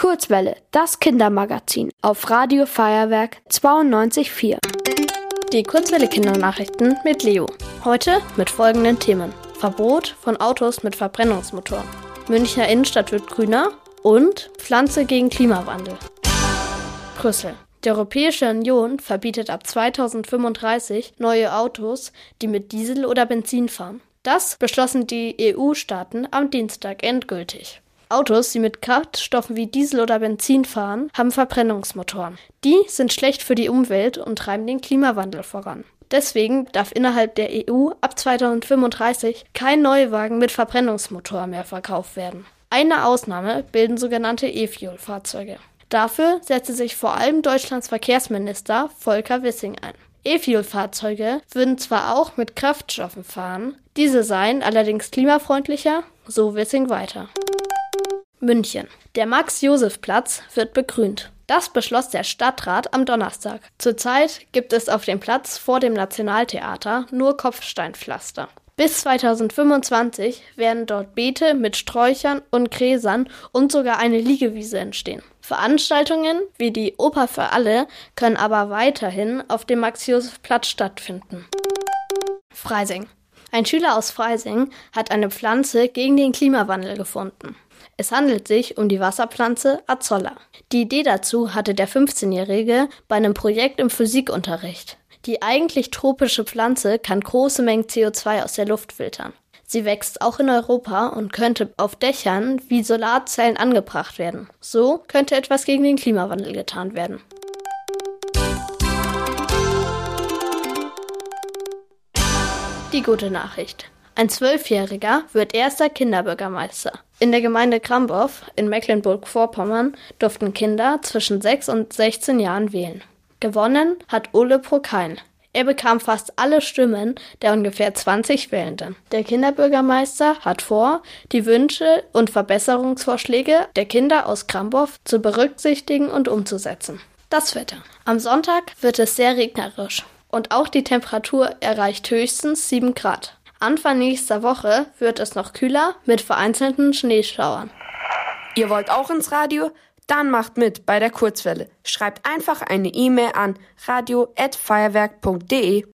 Kurzwelle, das Kindermagazin auf Radio Feuerwerk 92.4. Die Kurzwelle Kindernachrichten mit Leo. Heute mit folgenden Themen. Verbot von Autos mit Verbrennungsmotoren. Münchner Innenstadt wird grüner und Pflanze gegen Klimawandel. Brüssel. Die Europäische Union verbietet ab 2035 neue Autos, die mit Diesel oder Benzin fahren. Das beschlossen die EU-Staaten am Dienstag endgültig. Autos, die mit Kraftstoffen wie Diesel oder Benzin fahren, haben Verbrennungsmotoren. Die sind schlecht für die Umwelt und treiben den Klimawandel voran. Deswegen darf innerhalb der EU ab 2035 kein Neuwagen mit Verbrennungsmotor mehr verkauft werden. Eine Ausnahme bilden sogenannte E-Fuel-Fahrzeuge. Dafür setzte sich vor allem Deutschlands Verkehrsminister Volker Wissing ein. E-Fuel-Fahrzeuge würden zwar auch mit Kraftstoffen fahren, diese seien allerdings klimafreundlicher, so Wissing weiter. München. Der Max-Josef-Platz wird begrünt. Das beschloss der Stadtrat am Donnerstag. Zurzeit gibt es auf dem Platz vor dem Nationaltheater nur Kopfsteinpflaster. Bis 2025 werden dort Beete mit Sträuchern und Gräsern und sogar eine Liegewiese entstehen. Veranstaltungen wie die Oper für alle können aber weiterhin auf dem Max-Josef-Platz stattfinden. Freising. Ein Schüler aus Freising hat eine Pflanze gegen den Klimawandel gefunden. Es handelt sich um die Wasserpflanze Azolla. Die Idee dazu hatte der 15-Jährige bei einem Projekt im Physikunterricht. Die eigentlich tropische Pflanze kann große Mengen CO2 aus der Luft filtern. Sie wächst auch in Europa und könnte auf Dächern wie Solarzellen angebracht werden. So könnte etwas gegen den Klimawandel getan werden. Die gute Nachricht. Ein Zwölfjähriger wird erster Kinderbürgermeister. In der Gemeinde Krambow in Mecklenburg-Vorpommern durften Kinder zwischen 6 und 16 Jahren wählen. Gewonnen hat Ole Prokein. Er bekam fast alle Stimmen der ungefähr 20 Wählenden. Der Kinderbürgermeister hat vor, die Wünsche und Verbesserungsvorschläge der Kinder aus Krambow zu berücksichtigen und umzusetzen. Das Wetter. Am Sonntag wird es sehr regnerisch und auch die Temperatur erreicht höchstens 7 Grad. Anfang nächster Woche wird es noch kühler mit vereinzelten Schneeschauern. Ihr wollt auch ins Radio? Dann macht mit bei der Kurzwelle. Schreibt einfach eine E-Mail an radio@feuerwerk.de.